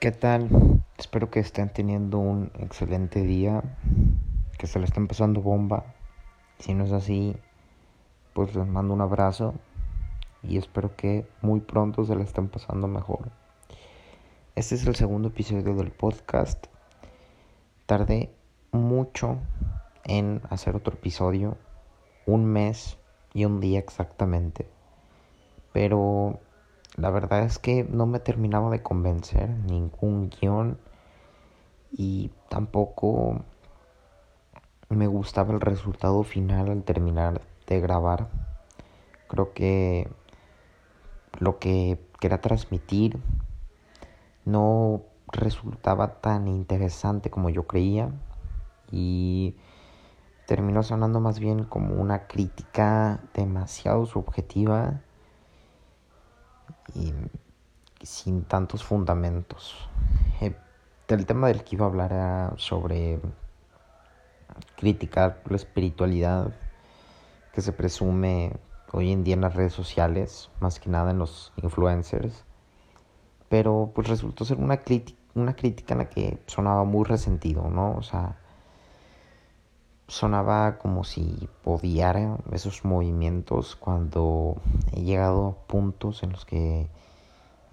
¿Qué tal? Espero que estén teniendo un excelente día, que se le estén pasando bomba. Si no es así, pues les mando un abrazo y espero que muy pronto se le estén pasando mejor. Este es el segundo episodio del podcast. Tardé mucho en hacer otro episodio, un mes y un día exactamente. Pero la verdad es que no me terminaba de convencer ningún guion y tampoco me gustaba el resultado final al terminar de grabar. Creo que lo que quería transmitir no resultaba tan interesante como yo creía y terminó sonando más bien como una crítica demasiado subjetiva y sin tantos fundamentos. Eh, el tema del que iba a hablar era sobre criticar la espiritualidad que se presume hoy en día en las redes sociales, más que nada en los influencers. Pero pues resultó ser una, una crítica en la que sonaba muy resentido, ¿no? O sea, sonaba como si odiara esos movimientos cuando he llegado a puntos en los que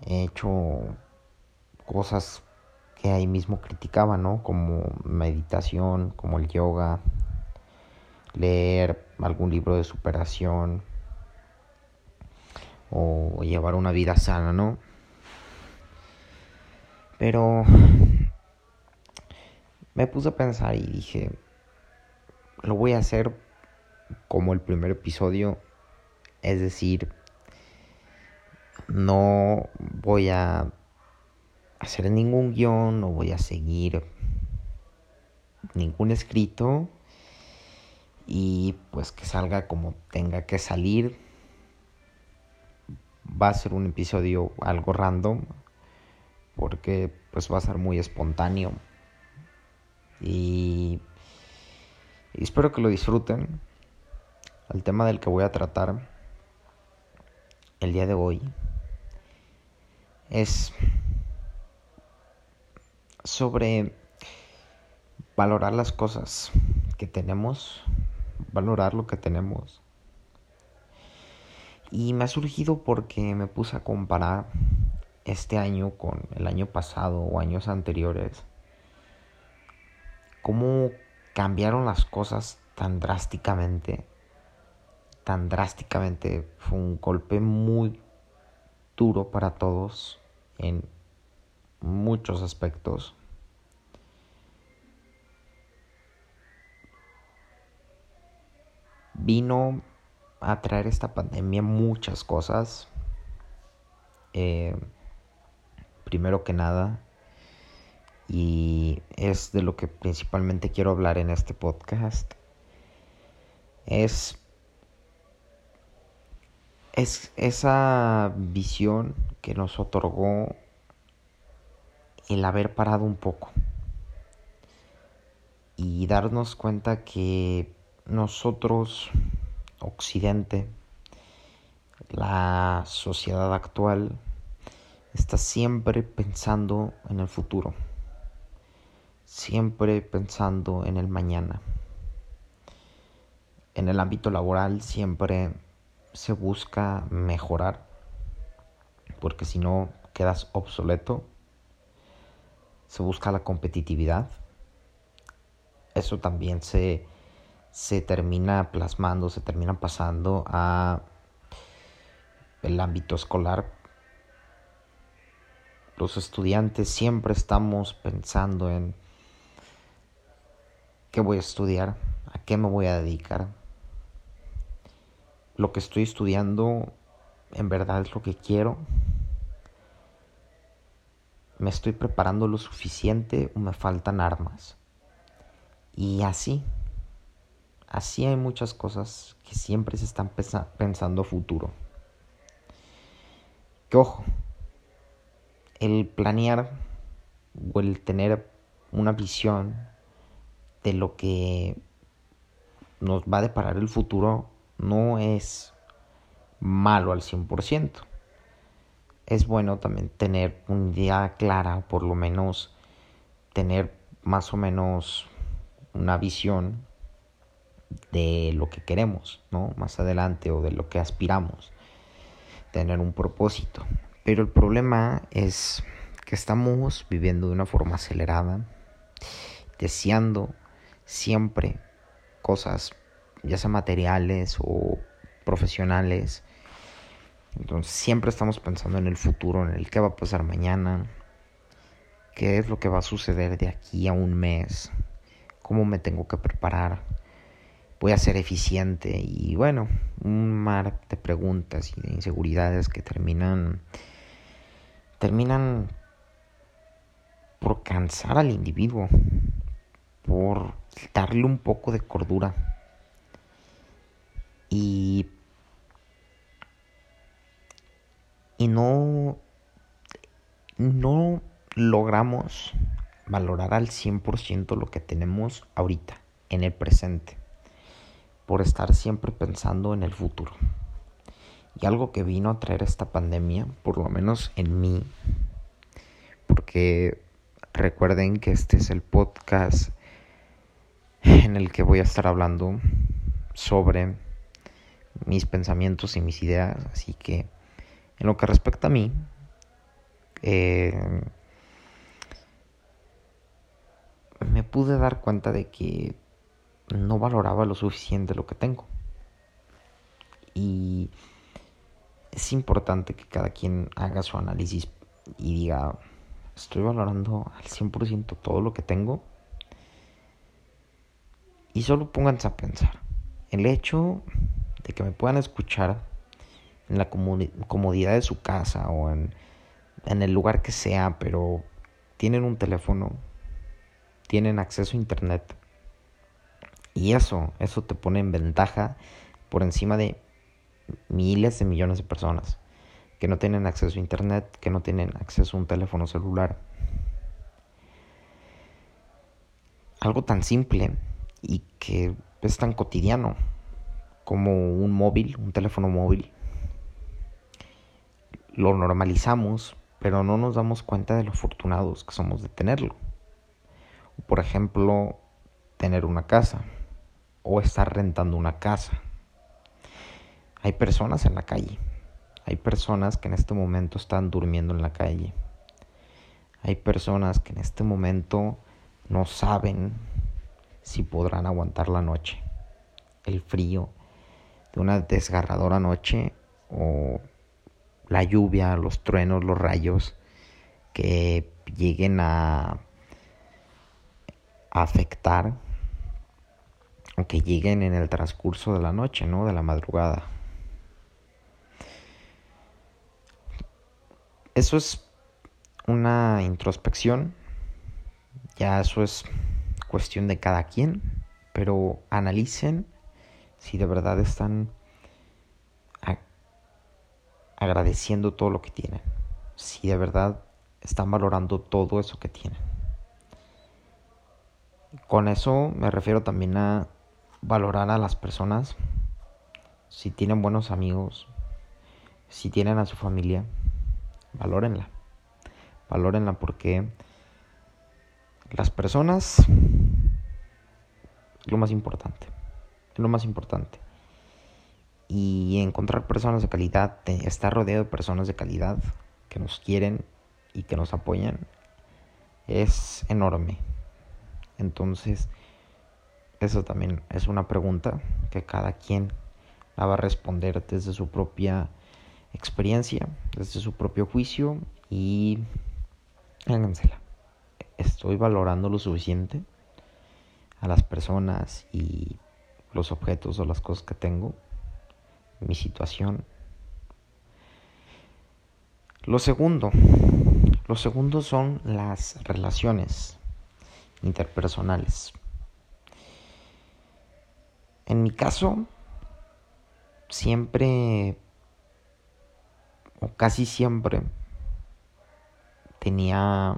he hecho cosas que ahí mismo criticaba, ¿no? Como meditación, como el yoga, leer algún libro de superación o llevar una vida sana, ¿no? Pero me puse a pensar y dije, lo voy a hacer como el primer episodio, es decir, no voy a hacer ningún guion, no voy a seguir ningún escrito. Y pues que salga como tenga que salir. Va a ser un episodio algo random porque pues va a ser muy espontáneo. Y y espero que lo disfruten. El tema del que voy a tratar el día de hoy es sobre valorar las cosas que tenemos, valorar lo que tenemos. Y me ha surgido porque me puse a comparar este año con el año pasado o años anteriores. Cómo cambiaron las cosas tan drásticamente, tan drásticamente, fue un golpe muy duro para todos en muchos aspectos. Vino a traer esta pandemia muchas cosas. Eh, primero que nada, y es de lo que principalmente quiero hablar en este podcast. Es, es esa visión que nos otorgó el haber parado un poco y darnos cuenta que nosotros, Occidente, la sociedad actual, está siempre pensando en el futuro siempre pensando en el mañana. En el ámbito laboral siempre se busca mejorar, porque si no quedas obsoleto. Se busca la competitividad. Eso también se, se termina plasmando, se termina pasando a el ámbito escolar. Los estudiantes siempre estamos pensando en qué voy a estudiar, a qué me voy a dedicar. Lo que estoy estudiando en verdad es lo que quiero. Me estoy preparando lo suficiente o me faltan armas. Y así, así hay muchas cosas que siempre se están pensando futuro. Que ojo, el planear o el tener una visión de lo que nos va a deparar el futuro no es malo al 100%. es bueno también tener un día clara, por lo menos tener más o menos una visión de lo que queremos, ¿no? Más adelante o de lo que aspiramos, tener un propósito. Pero el problema es que estamos viviendo de una forma acelerada, deseando siempre cosas, ya sea materiales o profesionales. Entonces siempre estamos pensando en el futuro, en el qué va a pasar mañana, qué es lo que va a suceder de aquí a un mes, cómo me tengo que preparar, voy a ser eficiente y bueno, un mar de preguntas y de inseguridades que terminan terminan por cansar al individuo, por darle un poco de cordura. Y y no no logramos valorar al 100% lo que tenemos ahorita, en el presente, por estar siempre pensando en el futuro. Y algo que vino a traer esta pandemia, por lo menos en mí, porque recuerden que este es el podcast en el que voy a estar hablando sobre mis pensamientos y mis ideas, así que en lo que respecta a mí, eh, me pude dar cuenta de que no valoraba lo suficiente lo que tengo. Y es importante que cada quien haga su análisis y diga, estoy valorando al 100% todo lo que tengo. Y solo pónganse a pensar. El hecho de que me puedan escuchar en la comodidad de su casa o en, el lugar que sea, pero tienen un teléfono tienen acceso a internet. Y eso, eso te pone en ventaja por encima de miles de millones de personas que no tienen acceso a internet, que no tienen acceso a un teléfono celular. Algo tan simple y que es tan cotidiano como un móvil, un teléfono móvil. Lo normalizamos, pero no nos damos cuenta de lo afortunados que somos de tenerlo. Por ejemplo, tener una casa o estar rentando una casa. Hay personas en la calle. Hay personas que en este momento están durmiendo en la calle. Hay personas que en este momento no saben si podrán aguantar la noche, el frío de una desgarradora noche o la lluvia, los truenos, los rayos que lleguen a afectar o que lleguen en el transcurso de la noche, ¿no? De la madrugada. Eso es una introspección, ya eso es cuestión de cada quien, pero analicen si de verdad están agradeciendo todo lo que tienen, si de verdad están valorando todo eso que tienen. Con eso me refiero también a valorar a las personas. Si tienen buenos amigos, si tienen a su familia, valórenla. Valórenla porque las personas lo más importante. Es lo más importante. Y encontrar personas de calidad, estar rodeado de personas de calidad que nos quieren y que nos apoyan, es enorme. Entonces, eso también es una pregunta que cada quien la va a responder desde su propia experiencia, desde su propio juicio y hágansela. Estoy valorando lo suficiente a las personas y los objetos o las cosas que tengo, mi situación. Lo segundo, lo segundo son las relaciones interpersonales. En mi caso, siempre, o casi siempre, tenía,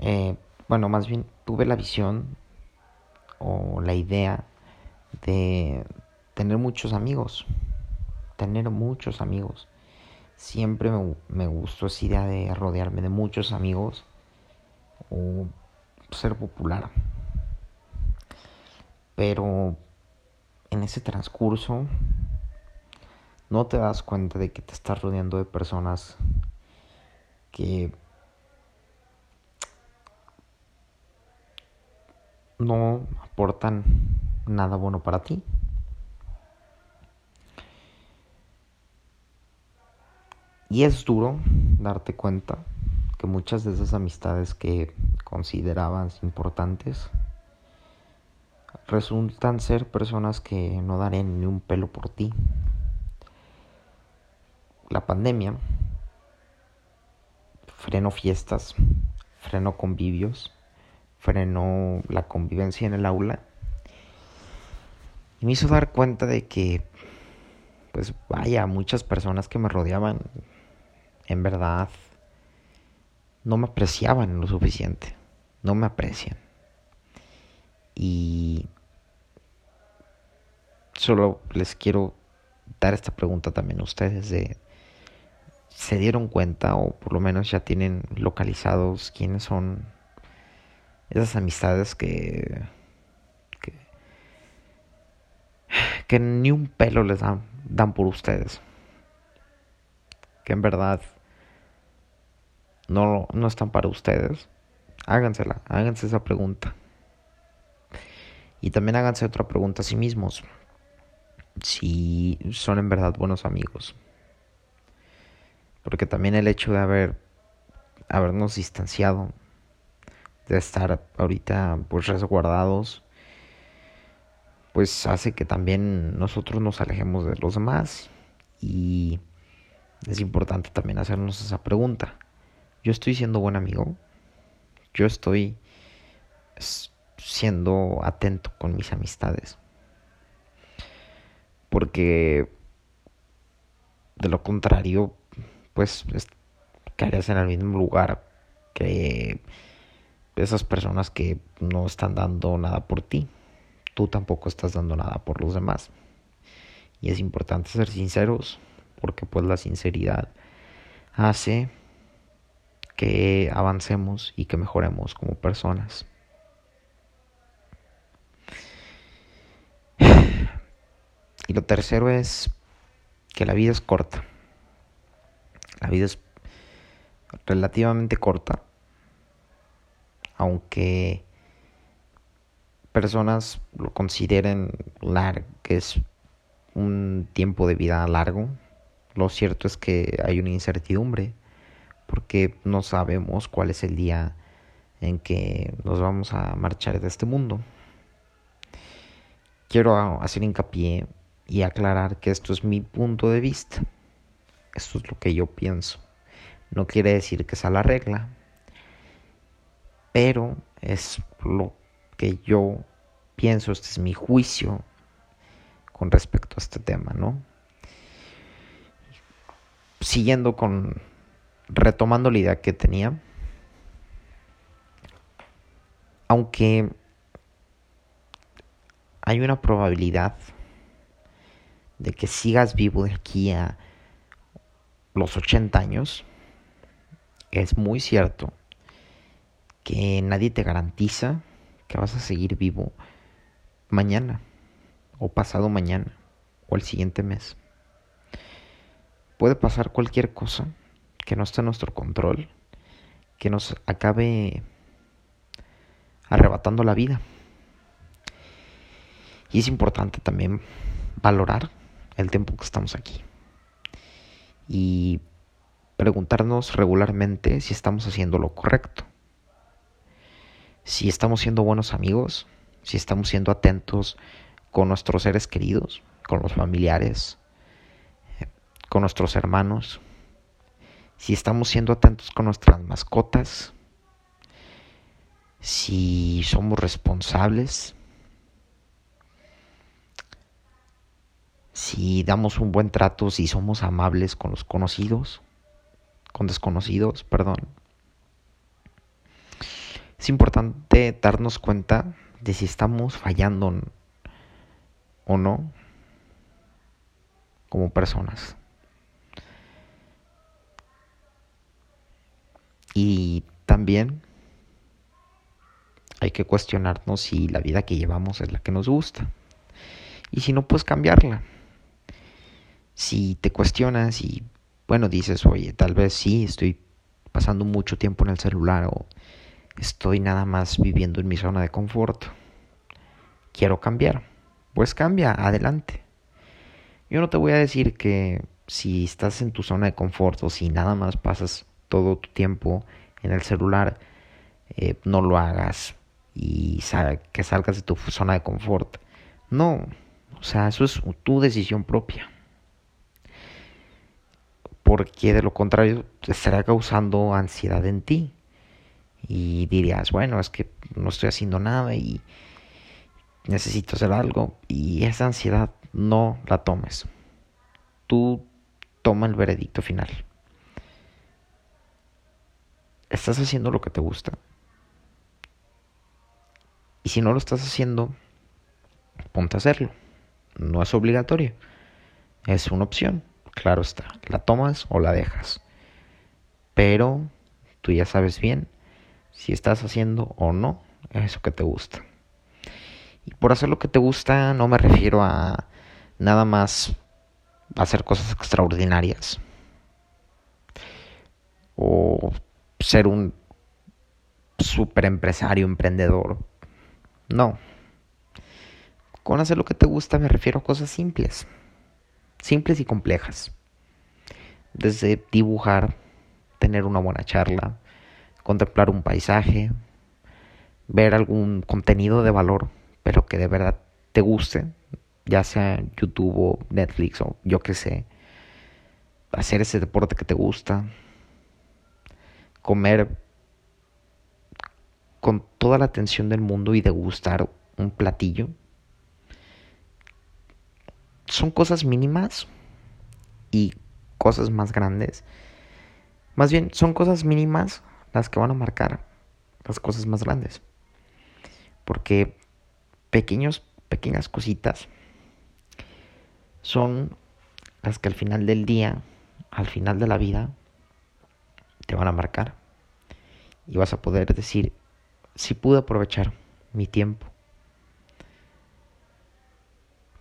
eh, bueno, más bien tuve la visión o la idea de tener muchos amigos, tener muchos amigos, siempre me, gustó esa idea de rodearme de muchos amigos o ser popular. Pero en ese transcurso no te das cuenta de que te estás rodeando de personas que no aportan nada bueno para ti. Y es duro darte cuenta que muchas de esas amistades que considerabas importantes resultan ser personas que no darán ni un pelo por ti. La pandemia frenó fiestas, frenó convivios, frenó la convivencia en el aula y me hizo dar cuenta de que, pues vaya, muchas personas que me rodeaban en verdad no me apreciaban lo suficiente, no me aprecian. Y solo les quiero dar esta pregunta también a ustedes de se dieron cuenta o por lo menos ya tienen localizados quiénes son esas amistades que que, que ni un pelo les dan, dan por ustedes que en verdad no, no están para ustedes, hágansela, háganse esa pregunta. Y también háganse otra pregunta a sí mismos. Si son en verdad buenos amigos. Porque también el hecho de haber habernos distanciado, de estar ahorita pues resguardados, pues hace que también nosotros nos alejemos de los demás. Y es importante también hacernos esa pregunta yo estoy siendo buen amigo, yo estoy siendo atento con mis amistades. Porque de lo contrario, pues caerías en el mismo lugar que esas personas que no están dando nada por ti. Tú tampoco estás dando nada por los demás. Y es importante ser sinceros, porque pues la sinceridad hace que avancemos y que mejoremos como personas. Y lo tercero es que la vida es corta. La vida es relativamente corta. Aunque personas lo consideren largo, que es un tiempo de vida largo, lo cierto es que hay una incertidumbre porque no sabemos cuál es el día en que nos vamos a marchar de este mundo. Quiero hacer hincapié y aclarar que esto es mi punto de vista. Esto es lo que yo pienso. No quiere decir que sea la regla, pero es lo que yo pienso, este es mi juicio con respecto a este tema, ¿no? Siguiendo con retomando la idea que tenía, aunque hay una probabilidad de que sigas vivo de aquí a los 80 años, es muy cierto que nadie te garantiza que vas a seguir vivo mañana o pasado mañana o el siguiente mes. Puede pasar cualquier cosa que no está en nuestro control, que nos acabe arrebatando la vida. Y es importante también valorar el tiempo que estamos aquí. Y preguntarnos regularmente si estamos haciendo lo correcto. Si estamos siendo buenos amigos, si estamos siendo atentos con nuestros seres queridos, con los familiares, con nuestros hermanos, si estamos siendo atentos con nuestras mascotas, si somos responsables, si damos un buen trato, si somos amables con los conocidos, con desconocidos, perdón. Es importante darnos cuenta de si estamos fallando o no como personas. Y también hay que cuestionarnos si la vida que llevamos es la que nos gusta. Y si no, pues cambiarla. Si te cuestionas y, bueno, dices, oye, tal vez sí, estoy pasando mucho tiempo en el celular o estoy nada más viviendo en mi zona de confort. Quiero cambiar. Pues cambia, adelante. Yo no te voy a decir que si estás en tu zona de confort o si nada más pasas todo tu tiempo en el celular, eh, no lo hagas y que salgas de tu zona de confort. No, o sea, eso es tu decisión propia. Porque de lo contrario te estará causando ansiedad en ti. Y dirías, bueno, es que no estoy haciendo nada y necesito hacer algo. Y esa ansiedad no la tomes. Tú toma el veredicto final. ¿Estás haciendo lo que te gusta? Y si no lo estás haciendo, ponte a hacerlo. No es obligatorio. Es una opción. Claro está. La tomas o la dejas. Pero tú ya sabes bien si estás haciendo o no eso que te gusta. Y por hacer lo que te gusta no me refiero a nada más hacer cosas extraordinarias. O ser un super empresario, emprendedor. No. Con hacer lo que te gusta me refiero a cosas simples. Simples y complejas. Desde dibujar, tener una buena charla, contemplar un paisaje, ver algún contenido de valor, pero que de verdad te guste, ya sea YouTube o Netflix o yo qué sé. Hacer ese deporte que te gusta, comer con toda la atención del mundo y degustar un platillo. Son cosas mínimas y cosas más grandes. Más bien, son cosas mínimas las que van a marcar las cosas más grandes. Porque pequeños, pequeñas cositas son las que al final del día, al final de la vida, te van a marcar. Y vas a poder decir, si pude aprovechar mi tiempo.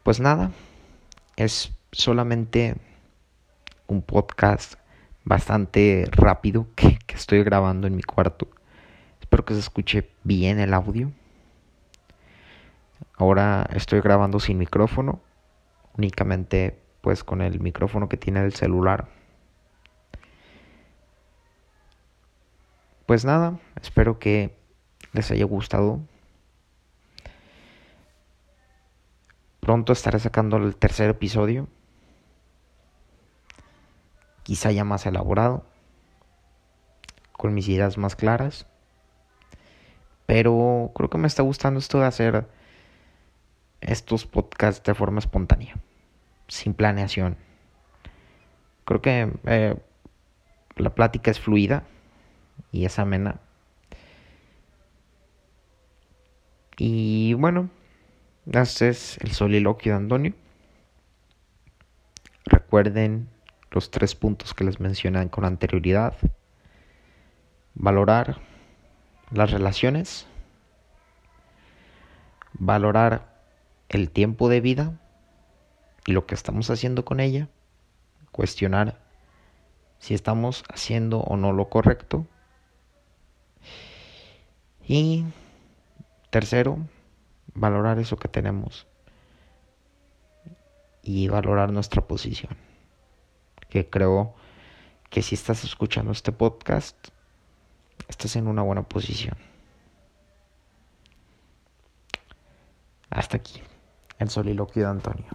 Pues nada, es solamente un podcast bastante rápido que, estoy grabando en mi cuarto. Espero que se escuche bien el audio. Ahora estoy grabando sin micrófono, únicamente pues con el micrófono que tiene el celular. Pues nada, espero que les haya gustado. Pronto estaré sacando el tercer episodio. Quizá ya más elaborado. Con mis ideas más claras. Pero creo que me está gustando esto de hacer estos podcasts de forma espontánea. Sin planeación. Creo que eh, la plática es fluida y es amena. Y bueno, este es el soliloquio de Antonio. Recuerden los tres puntos que les mencioné con anterioridad. Valorar las relaciones. Valorar el tiempo de vida y lo que estamos haciendo con ella. Cuestionar si estamos haciendo o no lo correcto. Y Tercero, valorar eso que tenemos y valorar nuestra posición. Que creo que si estás escuchando este podcast, estás en una buena posición. Hasta aquí, el soliloquio de Antonio.